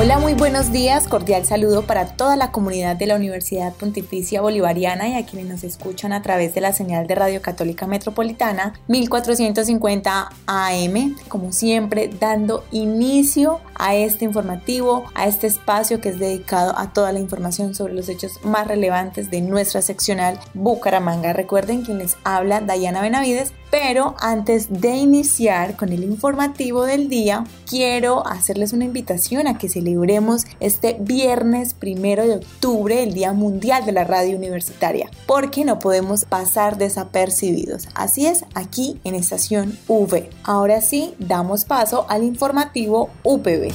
Hola, muy buenos días. Cordial saludo para toda la comunidad de la Universidad Pontificia Bolivariana y a quienes nos escuchan a través de la señal de Radio Católica Metropolitana 1450 AM. Como siempre, dando inicio a este informativo, a este espacio que es dedicado a toda la información sobre los hechos más relevantes de nuestra seccional Bucaramanga. Recuerden quien les habla, Dayana Benavides, pero antes de iniciar con el informativo del día, quiero hacerles una invitación a que celebremos este viernes primero de octubre, el Día Mundial de la Radio Universitaria, porque no podemos pasar desapercibidos. Así es, aquí en Estación V. Ahora sí, damos paso al informativo UPB.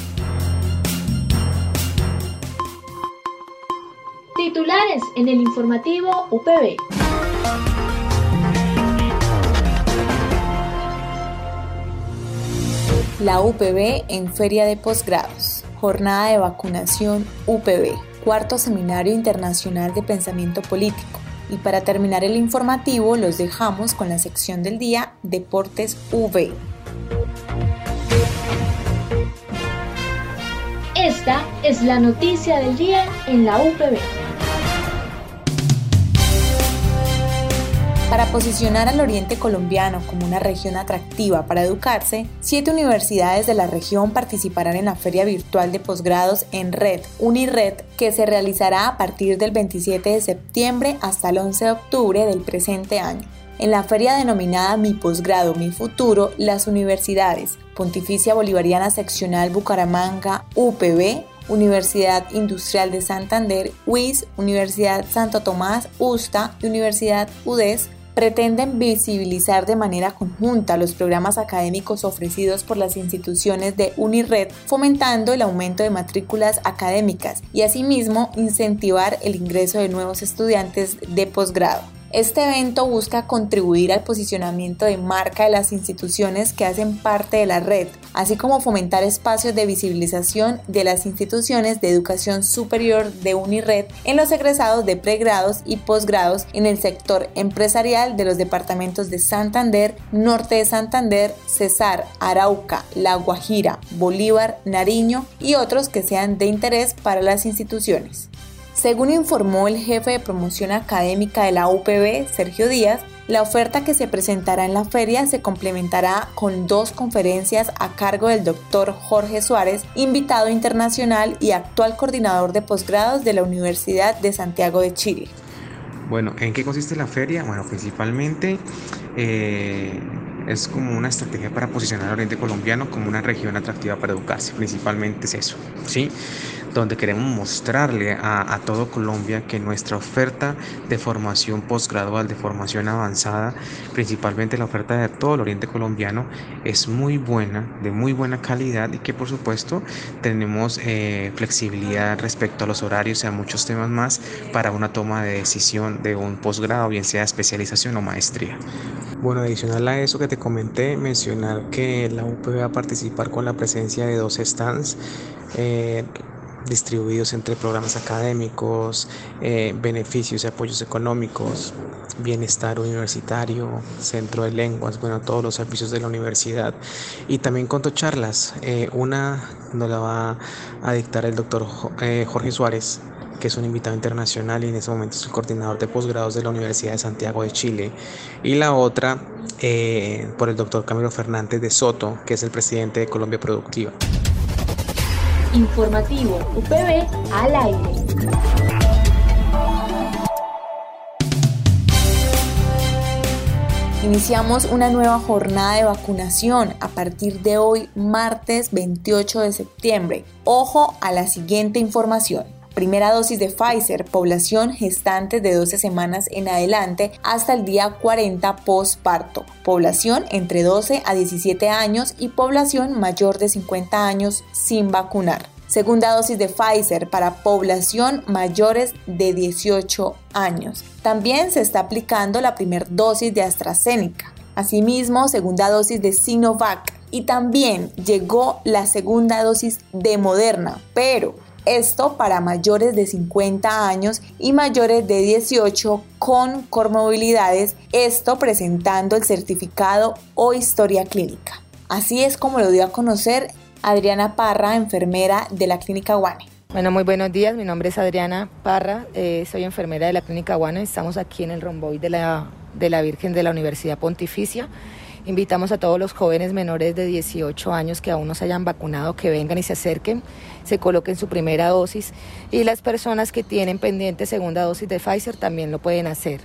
Titulares en el informativo UPB. La UPB en Feria de Posgrados. Jornada de vacunación UPB. Cuarto Seminario Internacional de Pensamiento Político. Y para terminar el informativo los dejamos con la sección del día Deportes V. Esta es la noticia del día en la UPB. Para posicionar al oriente colombiano como una región atractiva para educarse, siete universidades de la región participarán en la Feria Virtual de Posgrados en Red, Unired, que se realizará a partir del 27 de septiembre hasta el 11 de octubre del presente año. En la feria denominada Mi Posgrado, Mi Futuro, las universidades Pontificia Bolivariana Seccional Bucaramanga, UPB, Universidad Industrial de Santander, UIS, Universidad Santo Tomás, USTA y Universidad UDES pretenden visibilizar de manera conjunta los programas académicos ofrecidos por las instituciones de Unired, fomentando el aumento de matrículas académicas y asimismo incentivar el ingreso de nuevos estudiantes de posgrado. Este evento busca contribuir al posicionamiento de marca de las instituciones que hacen parte de la red, así como fomentar espacios de visibilización de las instituciones de educación superior de Unired en los egresados de pregrados y posgrados en el sector empresarial de los departamentos de Santander, Norte de Santander, Cesar, Arauca, La Guajira, Bolívar, Nariño y otros que sean de interés para las instituciones. Según informó el jefe de promoción académica de la UPB, Sergio Díaz, la oferta que se presentará en la feria se complementará con dos conferencias a cargo del doctor Jorge Suárez, invitado internacional y actual coordinador de posgrados de la Universidad de Santiago de Chile. Bueno, ¿en qué consiste la feria? Bueno, principalmente eh, es como una estrategia para posicionar al Oriente Colombiano como una región atractiva para educarse, principalmente es eso, ¿sí? Donde queremos mostrarle a, todo Colombia que nuestra oferta de formación postgradual, de formación avanzada, principalmente la oferta de todo el oriente colombiano, es muy buena, de muy buena calidad y que por supuesto tenemos eh, flexibilidad respecto a los horarios y a muchos temas más para una toma de decisión de un posgrado, bien sea especialización o maestría. Bueno, adicional a eso que te comenté, mencionar que la UP va a participar con la presencia de dos stands. Eh, distribuidos entre programas académicos, eh, beneficios y apoyos económicos, bienestar universitario, centro de lenguas, bueno, todos los servicios de la universidad. Y también conto charlas. Eh, una nos la va a dictar el doctor eh, Jorge Suárez, que es un invitado internacional y en ese momento es el coordinador de posgrados de la Universidad de Santiago de Chile. Y la otra por el doctor Camilo Fernández de Soto, que es el presidente de Colombia Productiva. Informativo UPB al aire. Iniciamos una nueva jornada de vacunación a partir de hoy, martes 28 de septiembre. Ojo a la siguiente información. Primera dosis de Pfizer, población gestante de 12 semanas en adelante hasta el día 40 postparto, población entre 12 a 17 años y población mayor de 50 años sin vacunar. Segunda dosis de Pfizer para población mayores de 18 años. También se está aplicando la primera dosis de AstraZeneca. Asimismo, segunda dosis de Sinovac. Y también llegó la segunda dosis de Moderna, pero esto para mayores de 50 años y mayores de 18 con comorbilidades, esto presentando el certificado o historia clínica. Así es como lo dio a conocer Adriana Parra, enfermera de la Clínica Guane. Bueno, muy buenos días. Mi nombre es Adriana Parra, eh, soy enfermera de la Clínica Guane. Estamos aquí en el romboy de la, de la Virgen de la Universidad Pontificia. Invitamos a todos los jóvenes menores de 18 años que aún no se hayan vacunado que vengan y se acerquen, se coloquen su primera dosis y las personas que tienen pendiente segunda dosis de Pfizer también lo pueden hacer.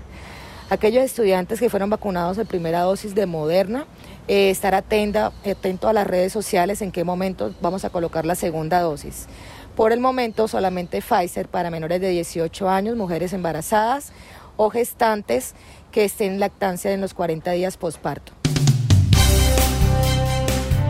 Aquellos estudiantes que fueron vacunados de primera dosis de Moderna, eh, estar atenta, atento a las redes sociales en qué momento vamos a colocar la segunda dosis. Por el momento solamente Pfizer para menores de 18 años, mujeres embarazadas o gestantes que estén en lactancia en los 40 días posparto.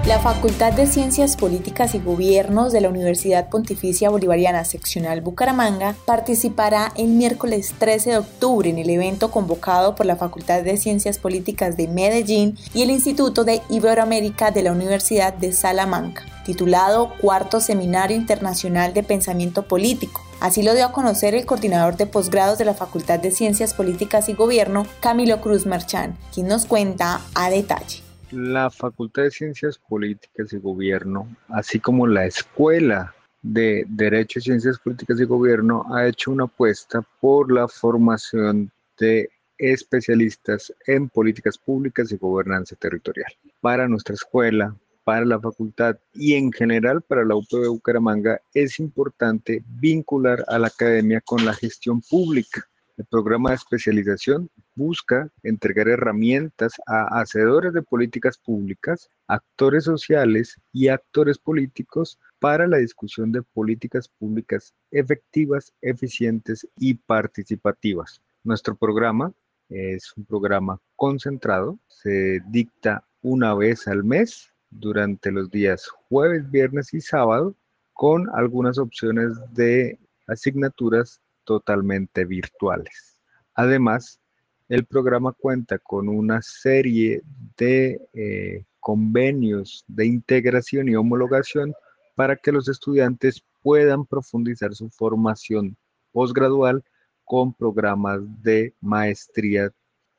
La Facultad de Ciencias Políticas y Gobiernos de la Universidad Pontificia Bolivariana Seccional Bucaramanga participará el miércoles 13 de octubre en el evento convocado por la Facultad de Ciencias Políticas de Medellín y el Instituto de Iberoamérica de la Universidad de Salamanca, titulado Cuarto Seminario Internacional de Pensamiento Político. Así lo dio a conocer el coordinador de posgrados de la Facultad de Ciencias Políticas y Gobierno, Camilo Cruz Marchán, quien nos cuenta a detalle. La Facultad de Ciencias Políticas y Gobierno, así como la Escuela de Derecho, Ciencias Políticas y Gobierno, ha hecho una apuesta por la formación de especialistas en políticas públicas y gobernanza territorial. Para nuestra escuela, para la facultad y en general para la UPB Bucaramanga es importante vincular a la academia con la gestión pública el programa de especialización busca entregar herramientas a hacedores de políticas públicas, actores sociales y actores políticos para la discusión de políticas públicas efectivas, eficientes y participativas. Nuestro programa es un programa concentrado, se dicta una vez al mes durante los días jueves, viernes y sábado con algunas opciones de asignaturas totalmente virtuales. Además, el programa cuenta con una serie de eh, convenios de integración y homologación para que los estudiantes puedan profundizar su formación posgradual con programas de maestría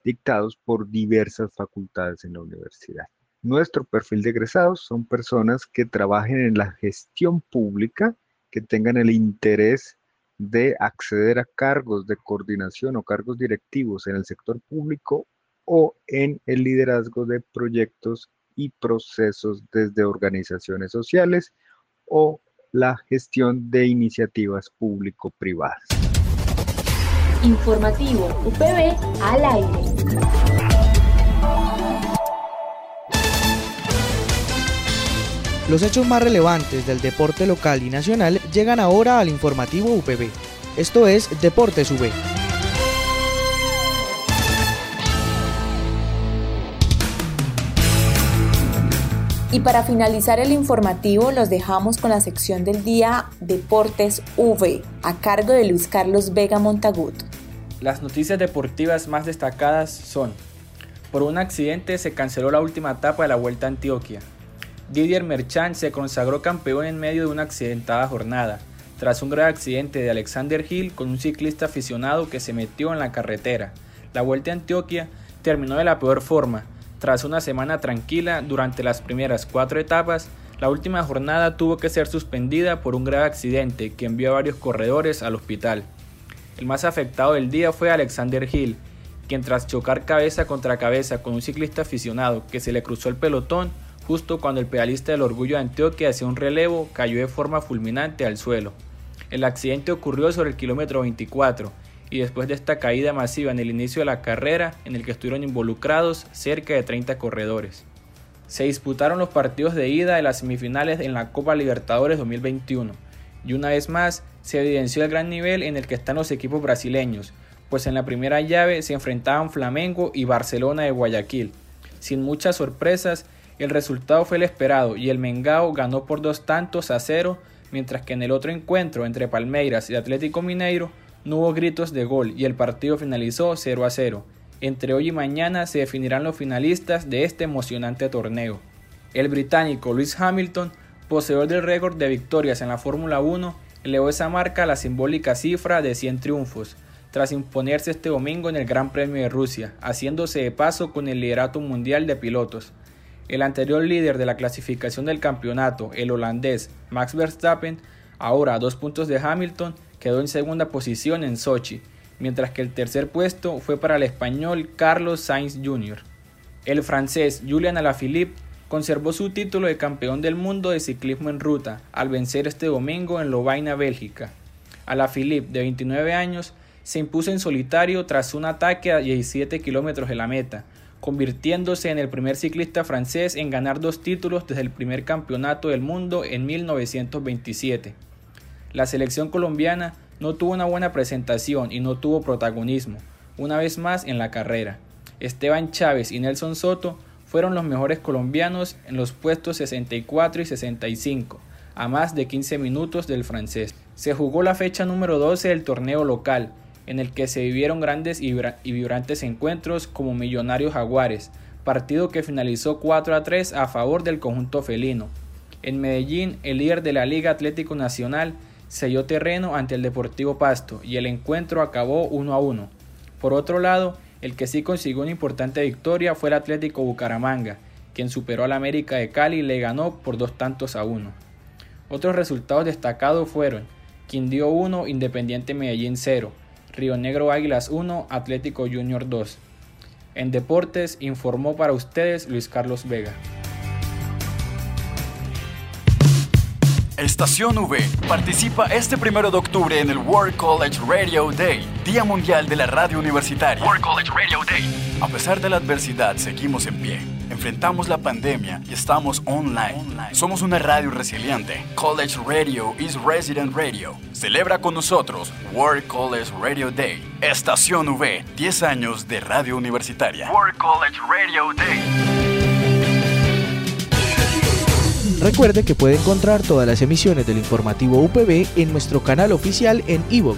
dictados por diversas facultades en la universidad. Nuestro perfil de egresados son personas que trabajen en la gestión pública, que tengan el interés de acceder a cargos de coordinación o cargos directivos en el sector público o en el liderazgo de proyectos y procesos desde organizaciones sociales o la gestión de iniciativas público-privadas. Informativo UPB al aire. Los hechos más relevantes del deporte local y nacional llegan ahora al informativo UPB. Esto es Deportes UB. Y para finalizar el informativo los dejamos con la sección del día Deportes V, a cargo de Luis Carlos Vega Montagut. Las noticias deportivas más destacadas son, por un accidente se canceló la última etapa de la Vuelta a Antioquia, Didier Merchant se consagró campeón en medio de una accidentada jornada, tras un grave accidente de Alexander Hill con un ciclista aficionado que se metió en la carretera. La Vuelta a Antioquia terminó de la peor forma. Tras una semana tranquila durante las primeras cuatro etapas, la última jornada tuvo que ser suspendida por un grave accidente que envió a varios corredores al hospital. El más afectado del día fue Alexander Hill, quien tras chocar cabeza contra cabeza con un ciclista aficionado que se le cruzó el pelotón, justo cuando el pedalista del Orgullo de Antioquia hacía un relevo, cayó de forma fulminante al suelo. El accidente ocurrió sobre el kilómetro 24 y después de esta caída masiva en el inicio de la carrera, en el que estuvieron involucrados cerca de 30 corredores. Se disputaron los partidos de ida de las semifinales en la Copa Libertadores 2021. y una vez más se evidenció el gran nivel en el que están los equipos brasileños, pues en la primera llave se enfrentaban Flamengo y Barcelona de Guayaquil. Sin muchas sorpresas, el resultado fue el esperado y el Mengao ganó por dos tantos a cero, mientras que en el otro encuentro entre Palmeiras y Atlético Mineiro no hubo gritos de gol y el partido finalizó 0 a 0. Entre hoy y mañana se definirán los finalistas de este emocionante torneo. El británico Lewis Hamilton, poseedor del récord de victorias en la Fórmula 1, elevó esa marca a la simbólica cifra de 100 triunfos, tras imponerse este domingo en el Gran Premio de Rusia, haciéndose de paso con el liderato mundial de pilotos. El anterior líder de la clasificación del campeonato, el holandés Max Verstappen, ahora a dos puntos de Hamilton, quedó en segunda posición en Sochi, mientras que el tercer puesto fue para el español Carlos Sainz Jr. El francés Julian Alaphilippe conservó su título de campeón del mundo de ciclismo en ruta al vencer este domingo en Lovaina, Bélgica. Alaphilippe, de 29 años, se impuso en solitario tras un ataque a 17 kilómetros de la meta, convirtiéndose en el primer ciclista francés en ganar dos títulos desde el primer campeonato del mundo en 1927. La selección colombiana no tuvo una buena presentación y no tuvo protagonismo, una vez más en la carrera. Esteban Chávez y Nelson Soto fueron los mejores colombianos en los puestos 64 y 65, a más de 15 minutos del francés. Se jugó la fecha número 12 del torneo local, en el que se vivieron grandes y vibrantes encuentros como Millonarios Jaguares, partido que finalizó 4 a 3 a favor del conjunto felino. En Medellín, el líder de la Liga Atlético Nacional selló terreno ante el Deportivo Pasto y el encuentro acabó 1 a 1. Por otro lado, el que sí consiguió una importante victoria fue el Atlético Bucaramanga, quien superó al América de Cali y le ganó por dos tantos a uno. Otros resultados destacados fueron Quindío 1, Independiente Medellín 0, Río Negro Águilas 1, Atlético Junior 2. En deportes informó para ustedes Luis Carlos Vega. Estación V participa este primero de octubre en el World College Radio Day, Día Mundial de la Radio Universitaria. World College Radio Day. A pesar de la adversidad, seguimos en pie. Enfrentamos la pandemia y estamos online. online. Somos una radio resiliente. College Radio is Resident Radio. Celebra con nosotros World College Radio Day. Estación V, 10 años de radio universitaria. World College Radio Day. Recuerde que puede encontrar todas las emisiones del informativo UPB en nuestro canal oficial en iVoox,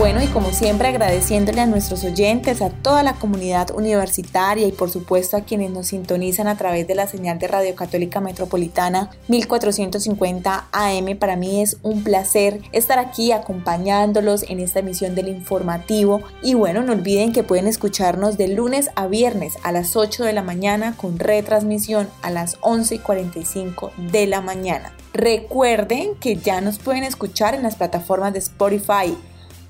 Bueno, y como siempre agradeciéndole a nuestros oyentes, a toda la comunidad universitaria y por supuesto a quienes nos sintonizan a través de la señal de Radio Católica Metropolitana 1450 AM. Para mí es un placer estar aquí acompañándolos en esta emisión del informativo. Y bueno, no olviden que pueden escucharnos de lunes a viernes a las 8 de la mañana con retransmisión a las 11 y 45 de la mañana. Recuerden que ya nos pueden escuchar en las plataformas de Spotify,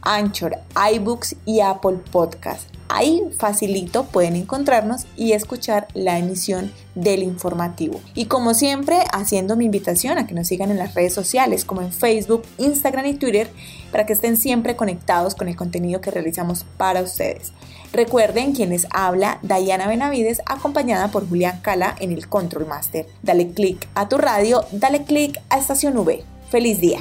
Anchor, iBooks y Apple Podcast. Ahí facilito pueden encontrarnos y escuchar la emisión del informativo. Y como siempre, haciendo mi invitación a que nos sigan en las redes sociales como en Facebook, Instagram y Twitter para que estén siempre conectados con el contenido que realizamos para ustedes. Recuerden quienes habla Diana Benavides acompañada por Julián Cala en el Control Master. Dale click a tu radio, dale click a Estación V. Feliz día.